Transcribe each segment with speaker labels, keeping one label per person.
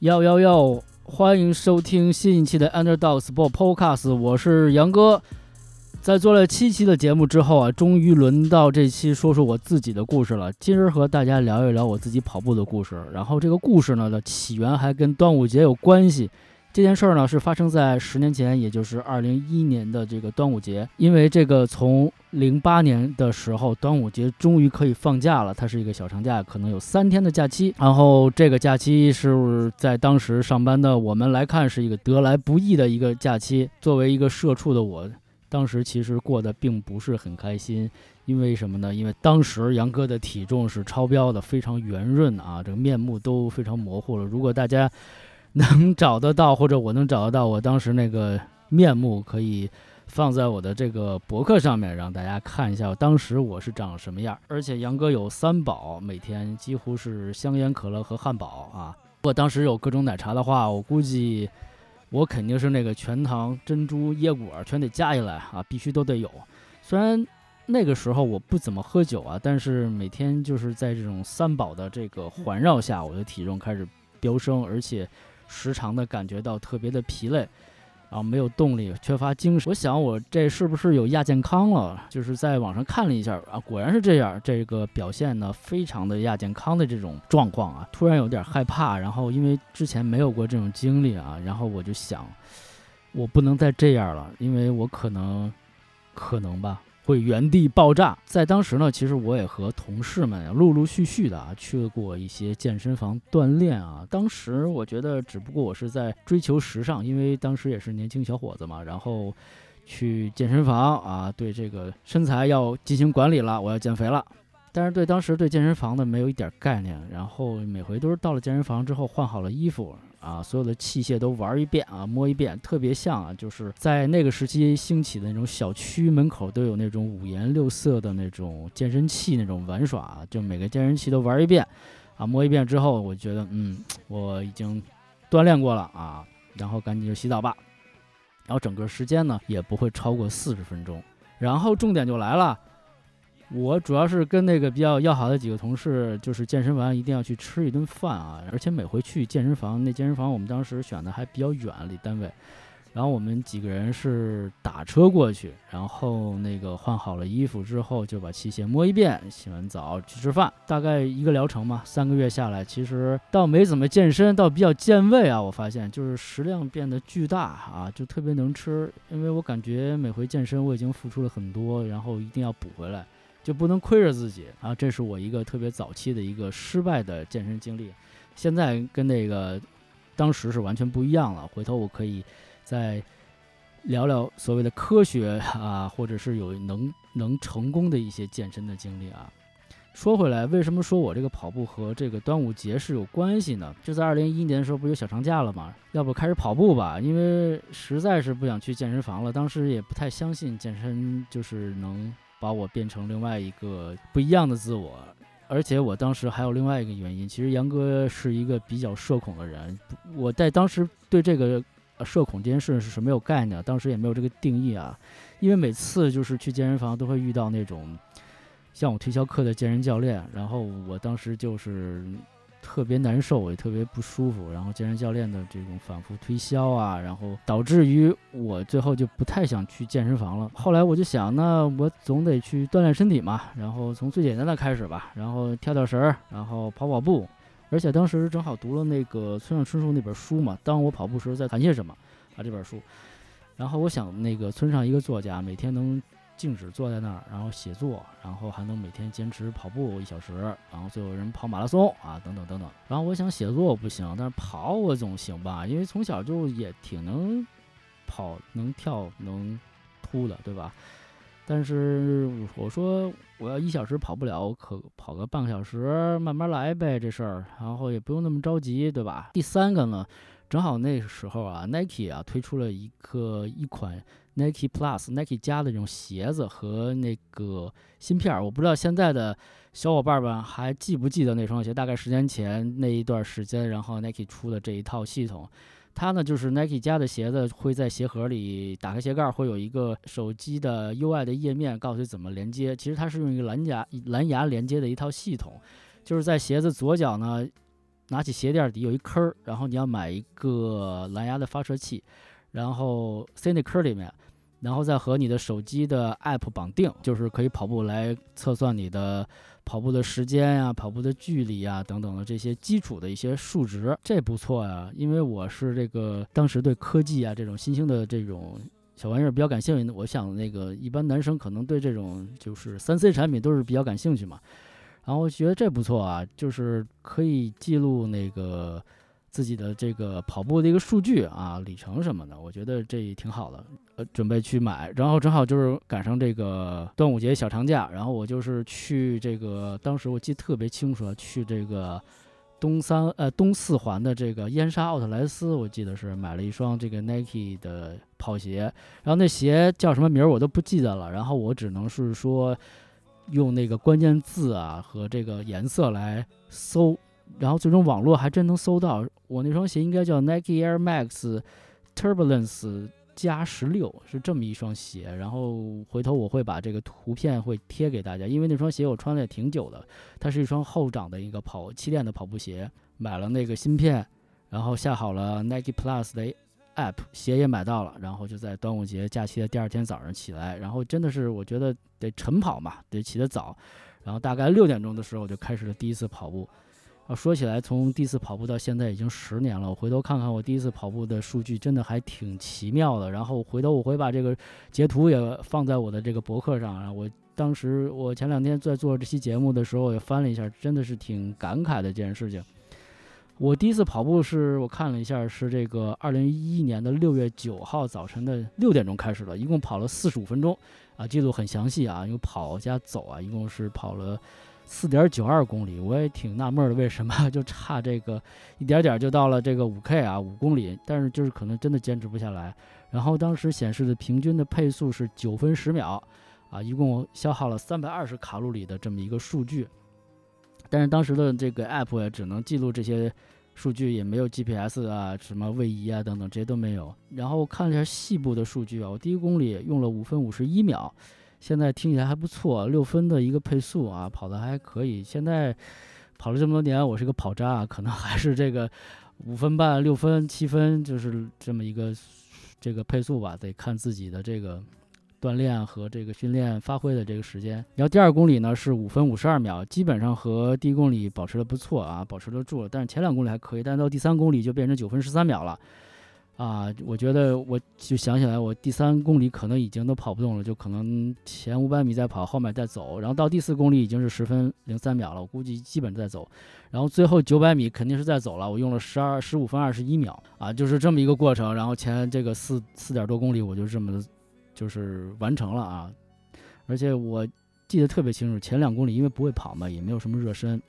Speaker 1: 要要要，欢迎收听新一期的 Underdog Sport Podcast，我是杨哥。在做了七期的节目之后啊，终于轮到这期说说我自己的故事了。今儿和大家聊一聊我自己跑步的故事。然后这个故事呢的起源还跟端午节有关系。这件事儿呢是发生在十年前，也就是二零一一年的这个端午节。因为这个从零八年的时候，端午节终于可以放假了，它是一个小长假，可能有三天的假期。然后这个假期是在当时上班的我们来看是一个得来不易的一个假期。作为一个社畜的我。当时其实过得并不是很开心，因为什么呢？因为当时杨哥的体重是超标的，非常圆润啊，这个面目都非常模糊了。如果大家 能找得到，或者我能找得到我当时那个面目，可以放在我的这个博客上面，让大家看一下我当时我是长什么样。而且杨哥有三宝，每天几乎是香烟、可乐和汉堡啊。如果当时有各种奶茶的话，我估计。我肯定是那个全糖、珍珠、椰果全得加进来啊，必须都得有。虽然那个时候我不怎么喝酒啊，但是每天就是在这种三宝的这个环绕下，我的体重开始飙升，而且时常的感觉到特别的疲累。啊，没有动力，缺乏精神。我想，我这是不是有亚健康了？就是在网上看了一下啊，果然是这样。这个表现呢，非常的亚健康的这种状况啊，突然有点害怕。然后因为之前没有过这种经历啊，然后我就想，我不能再这样了，因为我可能，可能吧。会原地爆炸。在当时呢，其实我也和同事们陆陆续续的啊去过一些健身房锻炼啊。当时我觉得，只不过我是在追求时尚，因为当时也是年轻小伙子嘛。然后去健身房啊，对这个身材要进行管理了，我要减肥了。但是对当时对健身房的没有一点概念。然后每回都是到了健身房之后换好了衣服。啊，所有的器械都玩一遍啊，摸一遍，特别像啊，就是在那个时期兴起的那种小区门口都有那种五颜六色的那种健身器那种玩耍，就每个健身器都玩一遍，啊，摸一遍之后，我觉得嗯，我已经锻炼过了啊，然后赶紧就洗澡吧，然后整个时间呢也不会超过四十分钟，然后重点就来了。我主要是跟那个比较要好的几个同事，就是健身完一定要去吃一顿饭啊，而且每回去健身房，那健身房我们当时选的还比较远，离单位，然后我们几个人是打车过去，然后那个换好了衣服之后，就把器械摸一遍，洗完澡去吃饭，大概一个疗程嘛，三个月下来，其实倒没怎么健身，倒比较健胃啊，我发现就是食量变得巨大啊，就特别能吃，因为我感觉每回健身我已经付出了很多，然后一定要补回来。就不能亏着自己啊！这是我一个特别早期的一个失败的健身经历，现在跟那个当时是完全不一样了。回头我可以再聊聊所谓的科学啊，或者是有能能成功的一些健身的经历啊。说回来，为什么说我这个跑步和这个端午节是有关系呢？就在二零一一年的时候，不有小长假了吗？要不开始跑步吧？因为实在是不想去健身房了，当时也不太相信健身就是能。把我变成另外一个不一样的自我，而且我当时还有另外一个原因。其实杨哥是一个比较社恐的人，我在当时对这个社恐这件事是没有概念，当时也没有这个定义啊。因为每次就是去健身房都会遇到那种向我推销课的健身教练，然后我当时就是。特别难受，也特别不舒服。然后健身教练的这种反复推销啊，然后导致于我最后就不太想去健身房了。后来我就想，那我总得去锻炼身体嘛。然后从最简单的开始吧，然后跳跳绳，然后跑跑步。而且当时正好读了那个村上春树那本书嘛，《当我跑步时在谈些什么》啊这本书。然后我想，那个村上一个作家，每天能。静止坐在那儿，然后写作，然后还能每天坚持跑步一小时，然后最后人跑马拉松啊，等等等等。然后我想写作不行，但是跑我总行吧，因为从小就也挺能跑、能跳、能突的，对吧？但是我说我要一小时跑不了，我可跑个半个小时，慢慢来呗，这事儿，然后也不用那么着急，对吧？第三个呢，正好那时候啊，Nike 啊推出了一个一款。Nike Plus、Nike 加的这种鞋子和那个芯片儿，我不知道现在的小伙伴们还记不记得那双鞋？大概十年前那一段时间，然后 Nike 出的这一套系统，它呢就是 Nike 加的鞋子会在鞋盒里打开鞋盖，会有一个手机的 UI 的页面，告诉你怎么连接。其实它是用一个蓝牙蓝牙连接的一套系统，就是在鞋子左脚呢。拿起鞋垫底有一坑儿，然后你要买一个蓝牙的发射器，然后塞那坑里面，然后再和你的手机的 app 绑定，就是可以跑步来测算你的跑步的时间呀、跑步的距离呀等等的这些基础的一些数值，这不错呀。因为我是这个当时对科技啊这种新兴的这种小玩意儿比较感兴趣，我想那个一般男生可能对这种就是三 C 产品都是比较感兴趣嘛。然后我觉得这不错啊，就是可以记录那个自己的这个跑步的一个数据啊、里程什么的，我觉得这挺好的。呃，准备去买，然后正好就是赶上这个端午节小长假，然后我就是去这个，当时我记得特别清楚，去这个东三呃东四环的这个燕莎奥特莱斯，我记得是买了一双这个 Nike 的跑鞋，然后那鞋叫什么名儿我都不记得了，然后我只能是说。用那个关键字啊和这个颜色来搜，然后最终网络还真能搜到。我那双鞋应该叫 Nike Air Max Turbulence 加十六，是这么一双鞋。然后回头我会把这个图片会贴给大家，因为那双鞋我穿了也挺久的，它是一双后掌的一个跑气垫的跑步鞋。买了那个芯片，然后下好了 Nike Plus 的。App 鞋也买到了，然后就在端午节假期的第二天早上起来，然后真的是我觉得得晨跑嘛，得起得早，然后大概六点钟的时候我就开始了第一次跑步。说起来从第一次跑步到现在已经十年了，我回头看看我第一次跑步的数据，真的还挺奇妙的。然后回头我会把这个截图也放在我的这个博客上。然后我当时我前两天在做这期节目的时候也翻了一下，真的是挺感慨的这件事情。我第一次跑步是我看了一下，是这个二零一一年的六月九号早晨的六点钟开始的，一共跑了四十五分钟，啊，记录很详细啊，因为跑加走啊，一共是跑了四点九二公里。我也挺纳闷的，为什么 就差这个一点点就到了这个五 K 啊，五公里，但是就是可能真的坚持不下来。然后当时显示的平均的配速是九分十秒，啊，一共消耗了三百二十卡路里的这么一个数据。但是当时的这个 app 也只能记录这些数据，也没有 GPS 啊、什么位移啊等等，这些都没有。然后看了一下细部的数据啊，我第一公里用了五分五十一秒，现在听起来还不错，六分的一个配速啊，跑的还可以。现在跑了这么多年，我是个跑渣，啊可能还是这个五分半、六分、七分，就是这么一个这个配速吧，得看自己的这个。锻炼和这个训练发挥的这个时间，然后第二公里呢是五分五十二秒，基本上和第一公里保持的不错啊，保持得住了。但是前两公里还可以，但到第三公里就变成九分十三秒了，啊，我觉得我就想起来，我第三公里可能已经都跑不动了，就可能前五百米再跑，后面再走，然后到第四公里已经是十分零三秒了，我估计基本在走，然后最后九百米肯定是在走了，我用了十二十五分二十一秒啊，就是这么一个过程。然后前这个四四点多公里，我就这么。就是完成了啊，而且我记得特别清楚，前两公里因为不会跑嘛，也没有什么热身，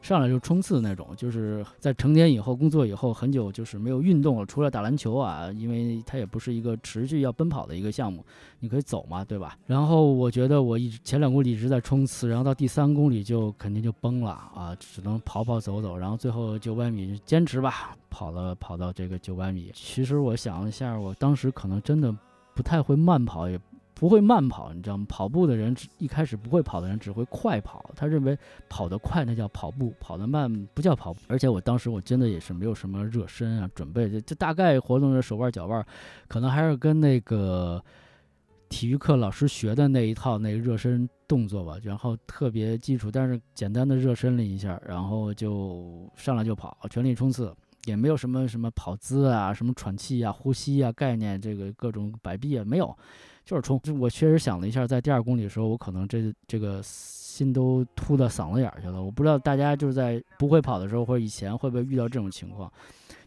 Speaker 1: 上来就冲刺那种。就是在成年以后、工作以后很久，就是没有运动了，除了打篮球啊，因为它也不是一个持续要奔跑的一个项目，你可以走嘛，对吧？然后我觉得我一直前两公里一直在冲刺，然后到第三公里就肯定就崩了啊，只能跑跑走走，然后最后九百米坚持吧，跑了跑到这个九百米。其实我想了一下，我当时可能真的。不太会慢跑，也不会慢跑，你知道吗？跑步的人一开始不会跑的人只会快跑，他认为跑得快那叫跑步，跑得慢不叫跑步。而且我当时我真的也是没有什么热身啊，准备就就大概活动着手腕脚腕，可能还是跟那个体育课老师学的那一套那个热身动作吧，然后特别基础，但是简单的热身了一下，然后就上来就跑，全力冲刺。也没有什么什么跑姿啊，什么喘气啊、呼吸啊概念，这个各种摆臂啊没有，就是冲。我确实想了一下，在第二公里的时候，我可能这这个心都突到嗓子眼儿去了。我不知道大家就是在不会跑的时候或者以前会不会遇到这种情况，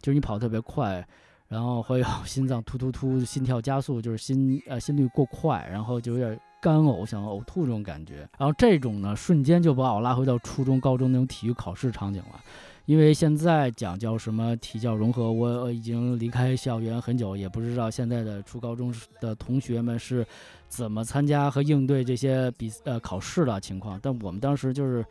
Speaker 1: 就是你跑特别快，然后会有 心脏突突突、心跳加速，就是心呃心率过快，然后就有点干呕、想呕吐这种感觉。然后这种呢，瞬间就把我拉回到初中、高中那种体育考试场景了。因为现在讲叫什么体教融合，我已经离开校园很久，也不知道现在的初高中的同学们是怎么参加和应对这些比呃考试的情况。但我们当时就是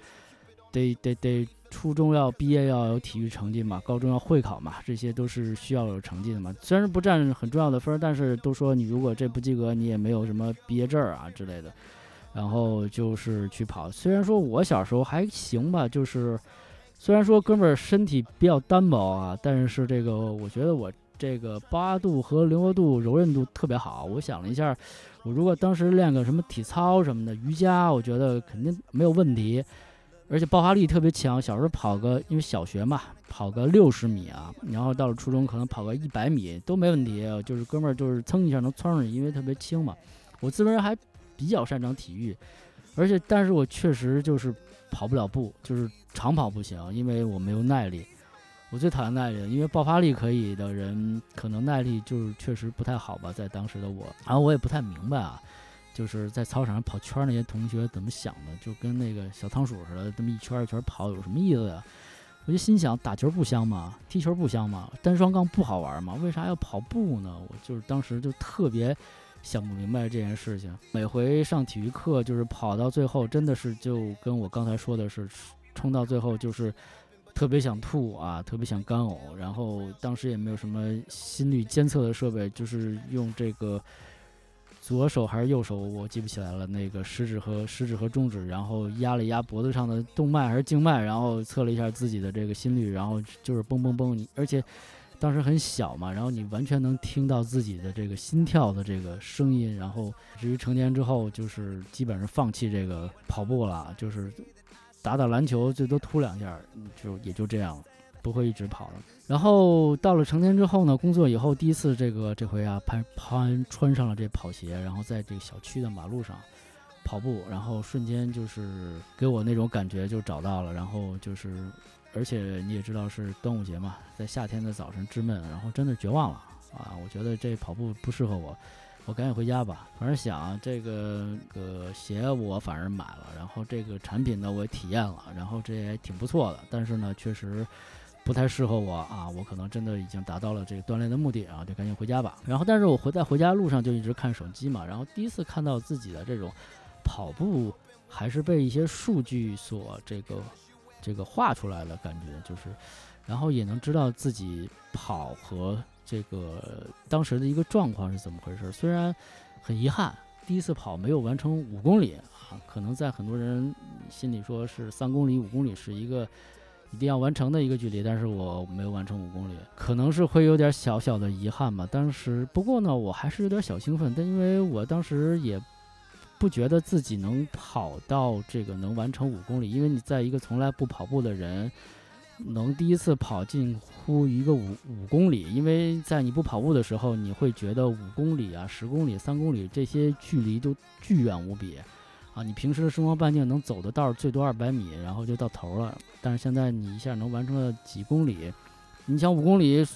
Speaker 1: 得得得，初中要毕业要有体育成绩嘛，高中要会考嘛，这些都是需要有成绩的嘛。虽然不占很重要的分，但是都说你如果这不及格，你也没有什么毕业证啊之类的。然后就是去跑，虽然说我小时候还行吧，就是。虽然说哥们儿身体比较单薄啊，但是这个我觉得我这个爆发度和灵活度、柔韧度特别好。我想了一下，我如果当时练个什么体操什么的、瑜伽，我觉得肯定没有问题。而且爆发力特别强，小时候跑个，因为小学嘛，跑个六十米啊，然后到了初中可能跑个一百米都没问题。就是哥们儿就是蹭一下能窜上去，因为特别轻嘛。我自认还比较擅长体育，而且但是我确实就是跑不了步，就是长跑不行，因为我没有耐力。我最讨厌耐力，因为爆发力可以的人，可能耐力就是确实不太好吧，在当时的我。然后我也不太明白啊，就是在操场上跑圈那些同学怎么想的，就跟那个小仓鼠似的，这么一圈一圈跑有什么意思呀？我就心想，打球不香吗？踢球不香吗？单双杠不好玩吗？为啥要跑步呢？我就是当时就特别想不明白这件事情。每回上体育课，就是跑到最后，真的是就跟我刚才说的是，冲到最后就是。特别想吐啊，特别想干呕，然后当时也没有什么心率监测的设备，就是用这个左手还是右手，我记不起来了，那个食指和食指和中指，然后压了压脖子上的动脉还是静脉，然后测了一下自己的这个心率，然后就是嘣嘣嘣，而且当时很小嘛，然后你完全能听到自己的这个心跳的这个声音，然后至于成年之后，就是基本上放弃这个跑步了，就是。打打篮球最多突两下，就也就这样，不会一直跑了。然后到了成年之后呢，工作以后第一次这个这回啊，攀攀穿上了这跑鞋，然后在这个小区的马路上跑步，然后瞬间就是给我那种感觉就找到了。然后就是，而且你也知道是端午节嘛，在夏天的早晨之闷，然后真的绝望了啊！我觉得这跑步不适合我。我赶紧回家吧，反正想这个个鞋我反正买了，然后这个产品呢我也体验了，然后这也挺不错的，但是呢确实不太适合我啊，我可能真的已经达到了这个锻炼的目的啊，就赶紧回家吧。然后但是我回在回家路上就一直看手机嘛，然后第一次看到自己的这种跑步还是被一些数据所这个这个画出来了，感觉就是，然后也能知道自己跑和。这个当时的一个状况是怎么回事？虽然很遗憾，第一次跑没有完成五公里啊，可能在很多人心里说是三公里、五公里是一个一定要完成的一个距离，但是我没有完成五公里，可能是会有点小小的遗憾吧。当时不过呢，我还是有点小兴奋，但因为我当时也不觉得自己能跑到这个能完成五公里，因为你在一个从来不跑步的人。能第一次跑近乎一个五五公里，因为在你不跑步的时候，你会觉得五公里啊、十公里、三公里这些距离都巨远无比，啊，你平时的生活半径能走的道最多二百米，然后就到头了。但是现在你一下能完成了几公里，你想五公里，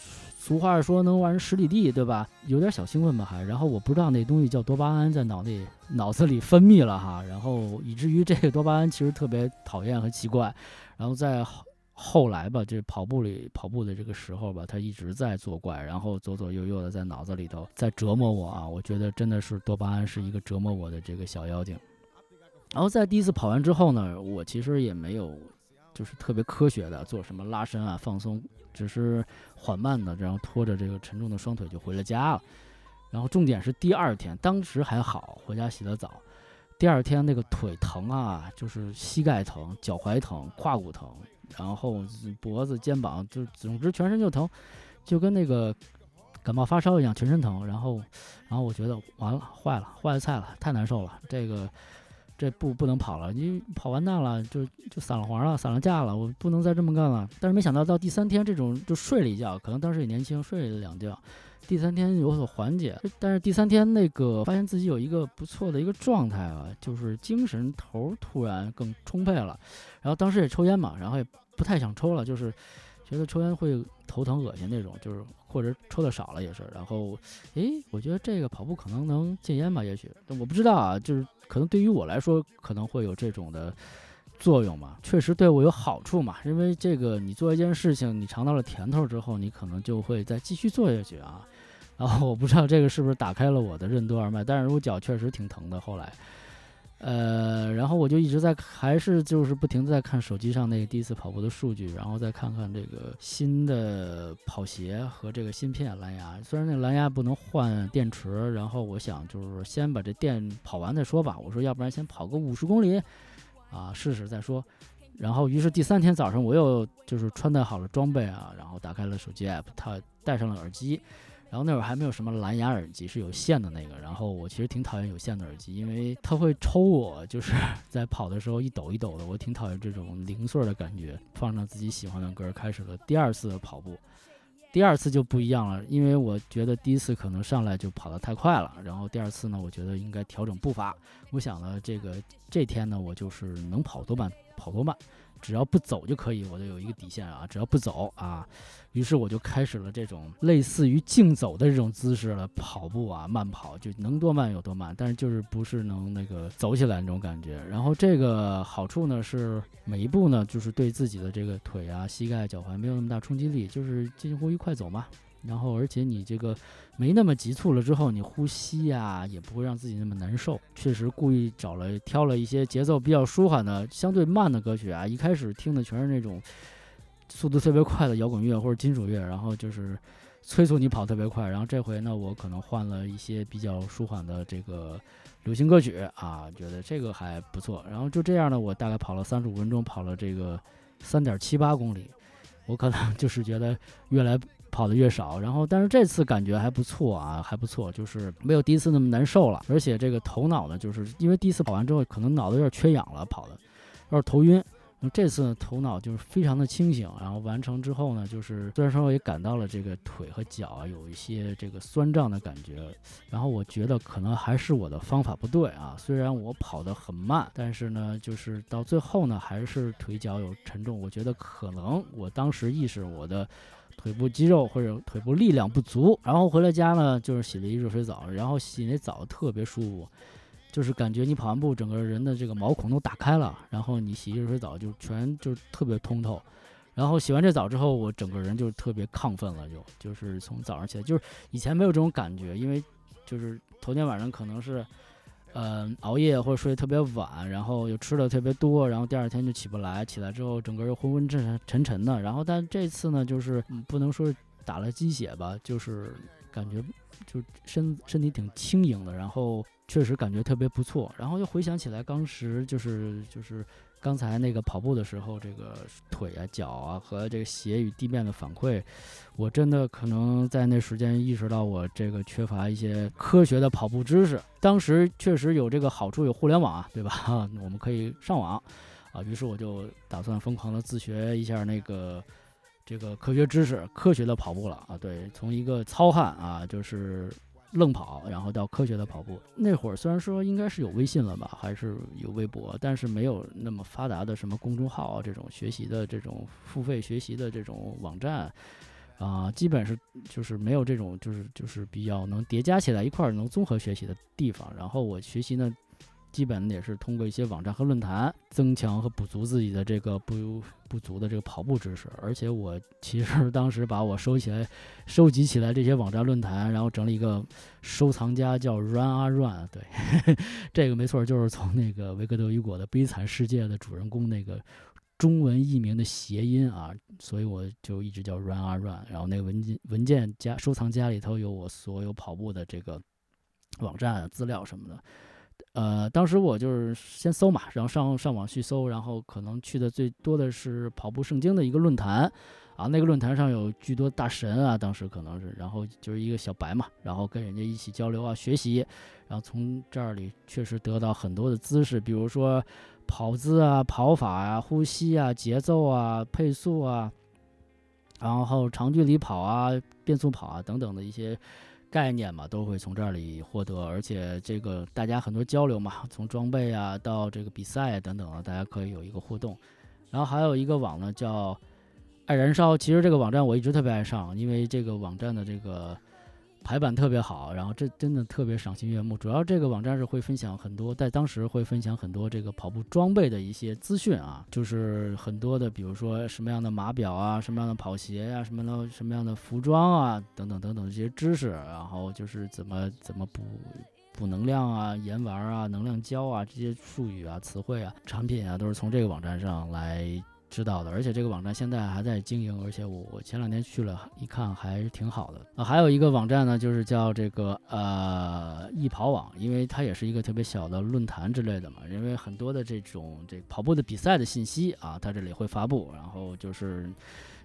Speaker 1: 俗话说能玩十里地，对吧？有点小兴奋吧还。然后我不知道那东西叫多巴胺在脑内脑子里分泌了哈，然后以至于这个多巴胺其实特别讨厌和奇怪，然后在。后来吧，这跑步里跑步的这个时候吧，他一直在作怪，然后左左右右的在脑子里头在折磨我啊！我觉得真的是多巴胺是一个折磨我的这个小妖精。然后在第一次跑完之后呢，我其实也没有就是特别科学的做什么拉伸啊、放松，只是缓慢的，然后拖着这个沉重的双腿就回了家了。然后重点是第二天，当时还好，回家洗了澡。第二天那个腿疼啊，就是膝盖疼、脚踝疼、胯骨疼。然后脖子、肩膀，就总之全身就疼，就跟那个感冒发烧一样，全身疼。然后，然后我觉得完了，坏了，坏了菜了，太难受了。这个这不不能跑了，你跑完蛋了，就就散了黄了，散了架了，我不能再这么干了。但是没想到到第三天，这种就睡了一觉，可能当时也年轻，睡了两觉。第三天有所缓解，但是第三天那个发现自己有一个不错的一个状态啊，就是精神头突然更充沛了。然后当时也抽烟嘛，然后也不太想抽了，就是觉得抽烟会头疼恶心那种，就是或者抽的少了也是。然后，诶，我觉得这个跑步可能能戒烟吧，也许，我不知道啊，就是可能对于我来说可能会有这种的。作用嘛，确实对我有好处嘛，因为这个你做一件事情，你尝到了甜头之后，你可能就会再继续做下去啊。然后我不知道这个是不是打开了我的任督二脉，但是我脚确实挺疼的。后来，呃，然后我就一直在，还是就是不停在看手机上那个第一次跑步的数据，然后再看看这个新的跑鞋和这个芯片蓝牙。虽然那蓝牙不能换电池，然后我想就是先把这电跑完再说吧。我说要不然先跑个五十公里。啊，试试再说。然后于是第三天早上我又就是穿戴好了装备啊，然后打开了手机 app，他戴上了耳机。然后那会儿还没有什么蓝牙耳机，是有线的那个。然后我其实挺讨厌有线的耳机，因为它会抽我，就是 在跑的时候一抖一抖的，我挺讨厌这种零碎的感觉。放上自己喜欢的歌，开始了第二次的跑步。第二次就不一样了，因为我觉得第一次可能上来就跑得太快了，然后第二次呢，我觉得应该调整步伐。我想呢，这个这天呢，我就是能跑多慢跑多慢。只要不走就可以，我就有一个底线啊！只要不走啊，于是我就开始了这种类似于竞走的这种姿势了，跑步啊，慢跑就能多慢有多慢，但是就是不是能那个走起来那种感觉。然后这个好处呢是每一步呢就是对自己的这个腿啊、膝盖、脚踝没有那么大冲击力，就是近乎于快走嘛。然后，而且你这个没那么急促了之后，你呼吸呀也不会让自己那么难受。确实故意找了挑了一些节奏比较舒缓的、相对慢的歌曲啊。一开始听的全是那种速度特别快的摇滚乐或者金属乐，然后就是催促你跑特别快。然后这回呢，我可能换了一些比较舒缓的这个流行歌曲啊，觉得这个还不错。然后就这样呢，我大概跑了三十五分钟，跑了这个三点七八公里。我可能 就是觉得越来。跑的越少，然后但是这次感觉还不错啊，还不错，就是没有第一次那么难受了，而且这个头脑呢，就是因为第一次跑完之后可能脑子有点缺氧了，跑的有点头晕，那这次呢头脑就是非常的清醒，然后完成之后呢，就是虽然说也感到了这个腿和脚有一些这个酸胀的感觉，然后我觉得可能还是我的方法不对啊，虽然我跑得很慢，但是呢，就是到最后呢还是腿脚有沉重，我觉得可能我当时意识我的。腿部肌肉或者腿部力量不足，然后回了家呢，就是洗了一热水澡，然后洗那澡特别舒服，就是感觉你跑完步，整个人的这个毛孔都打开了，然后你洗热水澡就全就特别通透，然后洗完这澡之后，我整个人就特别亢奋了，就就是从早上起来，就是以前没有这种感觉，因为就是头天晚上可能是。嗯，熬夜或者睡得特别晚，然后又吃的特别多，然后第二天就起不来，起来之后整个又昏昏沉沉沉的。然后，但这次呢，就是不能说是打了鸡血吧，就是感觉就身身体挺轻盈的，然后确实感觉特别不错。然后又回想起来当时就是就是。刚才那个跑步的时候，这个腿啊、脚啊和这个鞋与地面的反馈，我真的可能在那时间意识到我这个缺乏一些科学的跑步知识。当时确实有这个好处，有互联网啊，对吧？我们可以上网啊。于是我就打算疯狂的自学一下那个这个科学知识，科学的跑步了啊。对，从一个糙汉啊，就是。愣跑，然后到科学的跑步。那会儿虽然说应该是有微信了吧，还是有微博，但是没有那么发达的什么公众号啊，这种学习的这种付费学习的这种网站，啊，基本是就是没有这种就是就是比较能叠加起来一块儿能综合学习的地方。然后我学习呢。基本也是通过一些网站和论坛增强和补足自己的这个不不足的这个跑步知识，而且我其实 当时把我收起来、收集起来这些网站论坛，然后整理一个收藏夹，叫 Run 啊 Run。对，这个没错，就是从那个维克多·雨果的《悲惨世界》的主人公那个中文译名的谐音啊，所以我就一直叫 Run 啊 Run。然后那个文件文件夹收藏夹里头有我所有跑步的这个网站资料什么的。呃，当时我就是先搜嘛，然后上上网去搜，然后可能去的最多的是跑步圣经的一个论坛，啊，那个论坛上有巨多大神啊，当时可能是，然后就是一个小白嘛，然后跟人家一起交流啊，学习，然后从这儿里确实得到很多的姿势，比如说跑姿啊、跑法啊、呼吸啊、节奏啊、配速啊，然后长距离跑啊、变速跑啊等等的一些。概念嘛，都会从这里获得，而且这个大家很多交流嘛，从装备啊到这个比赛啊等等啊，大家可以有一个互动。然后还有一个网呢，叫爱燃烧。其实这个网站我一直特别爱上，因为这个网站的这个。排版特别好，然后这真的特别赏心悦目。主要这个网站是会分享很多，在当时会分享很多这个跑步装备的一些资讯啊，就是很多的，比如说什么样的码表啊，什么样的跑鞋呀，什么的什么样的服装啊，等等等等这些知识，然后就是怎么怎么补补能量啊、盐丸啊、能量胶啊这些术语啊、词汇啊、产品啊，都是从这个网站上来。知道的，而且这个网站现在还在经营，而且我我前两天去了一看，还是挺好的啊。还有一个网站呢，就是叫这个呃易跑网，因为它也是一个特别小的论坛之类的嘛，因为很多的这种这跑步的比赛的信息啊，它这里会发布，然后就是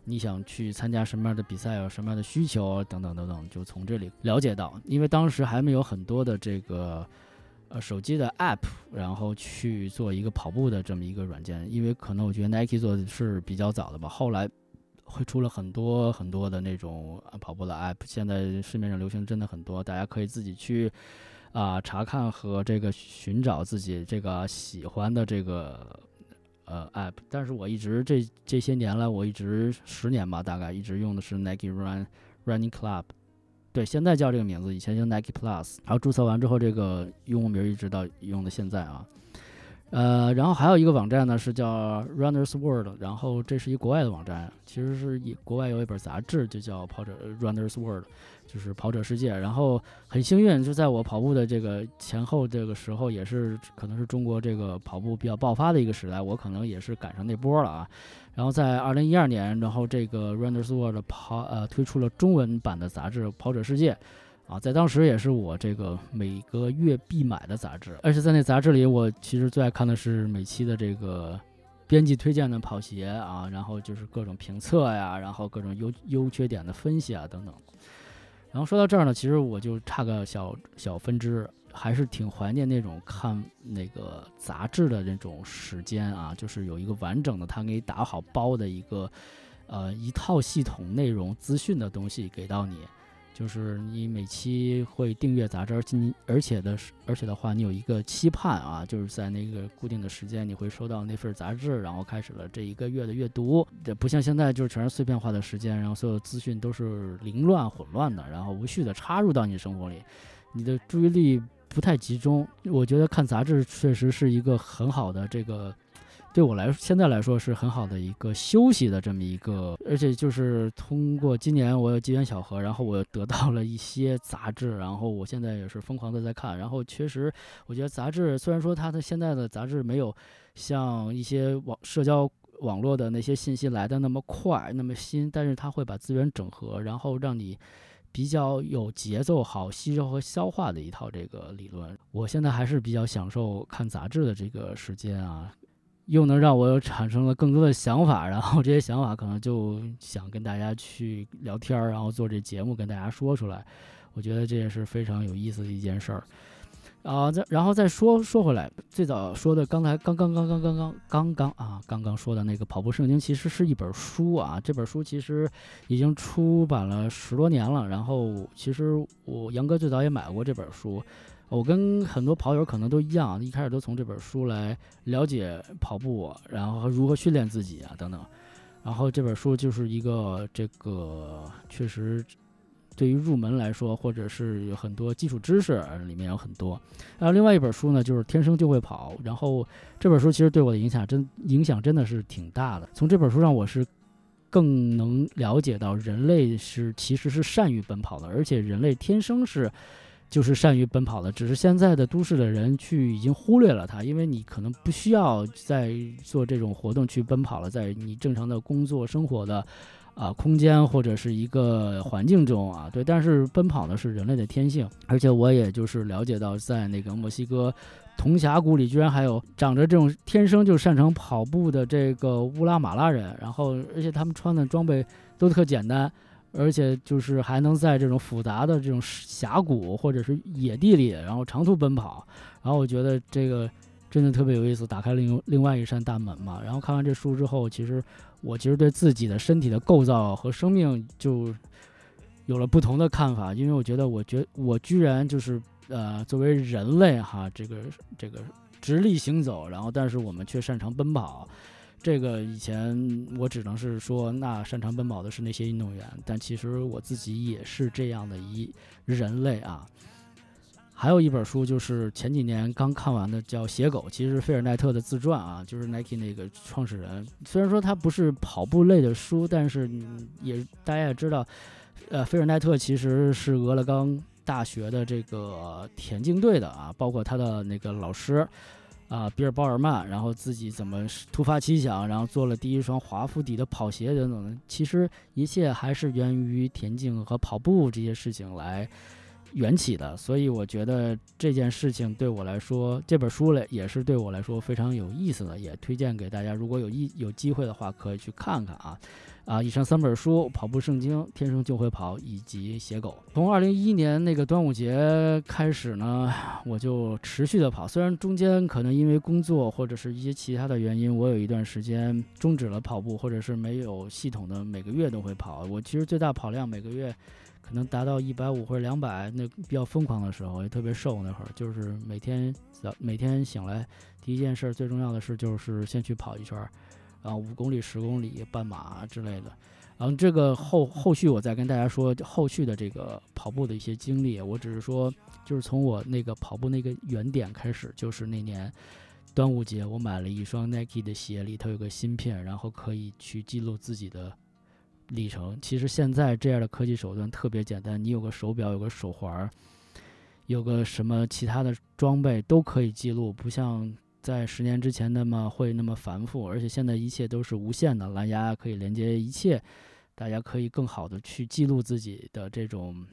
Speaker 1: 你想去参加什么样的比赛，有什么样的需求等等等等，就从这里了解到，因为当时还没有很多的这个。呃，手机的 App，然后去做一个跑步的这么一个软件，因为可能我觉得 Nike 做的是比较早的吧，后来会出了很多很多的那种跑步的 App，现在市面上流行真的很多，大家可以自己去啊查看和这个寻找自己这个喜欢的这个呃 App，但是我一直这这些年来，我一直十年吧，大概一直用的是 Nike Run Running Club。对，现在叫这个名字，以前叫 Nike Plus，然后注册完之后，这个用户名一直到用到现在啊。呃，然后还有一个网站呢，是叫 Runners World，然后这是一国外的网站，其实是一国外有一本杂志，就叫跑者 Runners World，就是跑者世界。然后很幸运，就在我跑步的这个前后这个时候，也是可能是中国这个跑步比较爆发的一个时代，我可能也是赶上那波了啊。然后在二零一二年，然后这个 Runners World 跑呃推出了中文版的杂志《跑者世界》。啊，在当时也是我这个每个月必买的杂志，而且在那杂志里，我其实最爱看的是每期的这个编辑推荐的跑鞋啊，然后就是各种评测呀，然后各种优优缺点的分析啊等等。然后说到这儿呢，其实我就差个小小分支，还是挺怀念那种看那个杂志的那种时间啊，就是有一个完整的，他给你打好包的一个呃一套系统内容资讯的东西给到你。就是你每期会订阅杂志，而且而且的而且的话，你有一个期盼啊，就是在那个固定的时间，你会收到那份杂志，然后开始了这一个月的阅读。这不像现在，就是全是碎片化的时间，然后所有资讯都是凌乱混乱的，然后无序的插入到你生活里，你的注意力不太集中。我觉得看杂志确实是一个很好的这个。对我来说，现在来说是很好的一个休息的这么一个，而且就是通过今年我有机缘巧合，然后我得到了一些杂志，然后我现在也是疯狂的在看，然后确实我觉得杂志虽然说它的现在的杂志没有像一些网社交网络的那些信息来的那么快那么新，但是它会把资源整合，然后让你比较有节奏、好吸收和消化的一套这个理论。我现在还是比较享受看杂志的这个时间啊。又能让我产生了更多的想法，然后这些想法可能就想跟大家去聊天儿，然后做这节目跟大家说出来。我觉得这也是非常有意思的一件事儿。啊，再然后再说说回来，最早说的刚才刚刚刚刚刚刚刚刚啊，刚刚说的那个跑步圣经其实是一本书啊。这本书其实已经出版了十多年了。然后其实我杨哥最早也买过这本书。我跟很多跑友可能都一样，一开始都从这本书来了解跑步，然后如何训练自己啊等等。然后这本书就是一个这个确实对于入门来说，或者是有很多基础知识里面有很多。然后另外一本书呢，就是《天生就会跑》。然后这本书其实对我的影响真影响真的是挺大的。从这本书上，我是更能了解到人类是其实是善于奔跑的，而且人类天生是。就是善于奔跑的，只是现在的都市的人去已经忽略了它，因为你可能不需要再做这种活动去奔跑了，在你正常的工作生活的啊空间或者是一个环境中啊，对，但是奔跑呢是人类的天性，而且我也就是了解到，在那个墨西哥铜峡谷里，居然还有长着这种天生就擅长跑步的这个乌拉马拉人，然后而且他们穿的装备都特简单。而且就是还能在这种复杂的这种峡谷或者是野地里，然后长途奔跑，然后我觉得这个真的特别有意思，打开另另外一扇大门嘛。然后看完这书之后，其实我其实对自己的身体的构造和生命就有了不同的看法，因为我觉得，我觉我居然就是呃，作为人类哈，这个这个直立行走，然后但是我们却擅长奔跑。这个以前我只能是说，那擅长奔跑的是那些运动员，但其实我自己也是这样的一人类啊。还有一本书就是前几年刚看完的，叫《写狗》，其实是菲尔奈特的自传啊，就是 Nike 那个创始人。虽然说他不是跑步类的书，但是也大家也知道，呃，菲尔奈特其实是俄勒冈大学的这个田径队的啊，包括他的那个老师。啊，比尔鲍尔曼，然后自己怎么突发奇想，然后做了第一双华夫底的跑鞋等等的。其实一切还是源于田径和跑步这些事情来。缘起的，所以我觉得这件事情对我来说，这本书嘞也是对我来说非常有意思的，也推荐给大家。如果有意有机会的话，可以去看看啊啊！以上三本书：《跑步圣经》《天生就会跑》以及《写狗》。从二零一一年那个端午节开始呢，我就持续的跑，虽然中间可能因为工作或者是一些其他的原因，我有一段时间终止了跑步，或者是没有系统的每个月都会跑。我其实最大跑量每个月。可能达到一百五或者两百，那比较疯狂的时候，也特别瘦那会儿，就是每天早每天醒来第一件事，最重要的事就是先去跑一圈，啊五公里、十公里、半马之类的。然后这个后后续我再跟大家说后续的这个跑步的一些经历。我只是说，就是从我那个跑步那个原点开始，就是那年端午节，我买了一双 Nike 的鞋，里头有个芯片，然后可以去记录自己的。里程其实现在这样的科技手段特别简单，你有个手表，有个手环，有个什么其他的装备都可以记录，不像在十年之前那么会那么繁复。而且现在一切都是无线的，蓝牙可以连接一切，大家可以更好的去记录自己的这种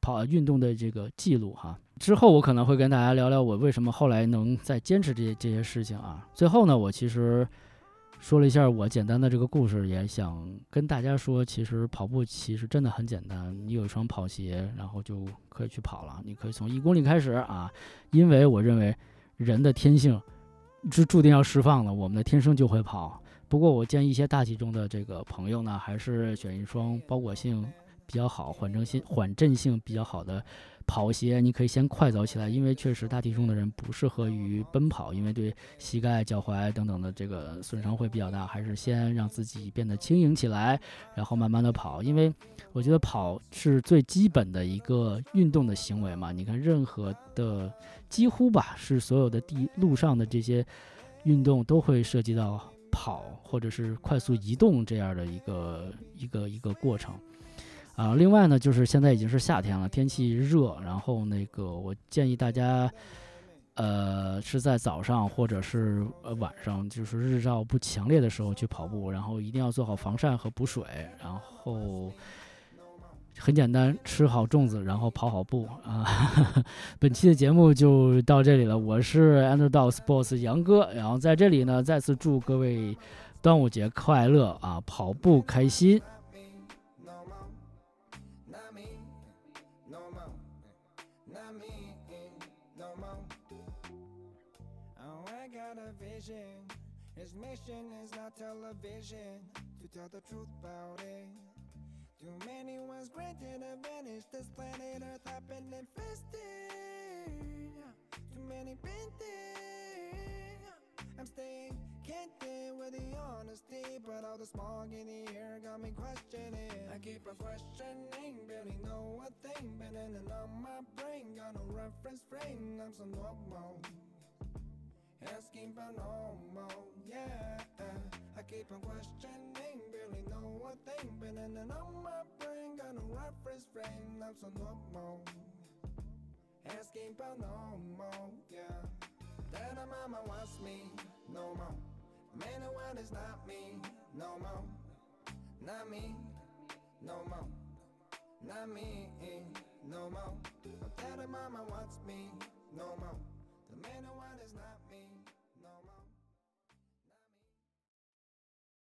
Speaker 1: 跑运动的这个记录哈。之后我可能会跟大家聊聊我为什么后来能再坚持这些这些事情啊。最后呢，我其实。说了一下我简单的这个故事，也想跟大家说，其实跑步其实真的很简单。你有一双跑鞋，然后就可以去跑了。你可以从一公里开始啊，因为我认为人的天性是注定要释放的，我们的天生就会跑。不过我建议一些大体重的这个朋友呢，还是选一双包裹性比较好、缓震性缓震性比较好的。跑鞋你可以先快走起来，因为确实大体重的人不适合于奔跑，因为对膝盖、脚踝等等的这个损伤会比较大。还是先让自己变得轻盈起来，然后慢慢的跑。因为我觉得跑是最基本的一个运动的行为嘛。你看，任何的几乎吧，是所有的地路上的这些运动都会涉及到跑或者是快速移动这样的一个一个一个过程。啊，另外呢，就是现在已经是夏天了，天气热，然后那个我建议大家，呃，是在早上或者是呃晚上，就是日照不强烈的时候去跑步，然后一定要做好防晒和补水，然后很简单，吃好粽子，然后跑好步啊。本期的节目就到这里了，我是 Underdog Sports 杨哥，然后在这里呢，再次祝各位端午节快乐啊，跑步开心。television to tell the truth about it. Too many ones granted advantage. This planet Earth happened infested. Too many painted. I'm staying candid with the honesty, but all the smog in the air got me questioning. I keep on questioning, barely know a thing, been in on my brain, got no reference frame. I'm so normal asking for no more, yeah. I keep on questioning, barely know what thing, in and on my brain, got no reference frame, I'm so normal. Asking for no more, yeah. That a mama wants me, no more. Man, the one is not me, no more. Not me, no more. Not me, no more. That a mama wants me, no more. The man, the one is not.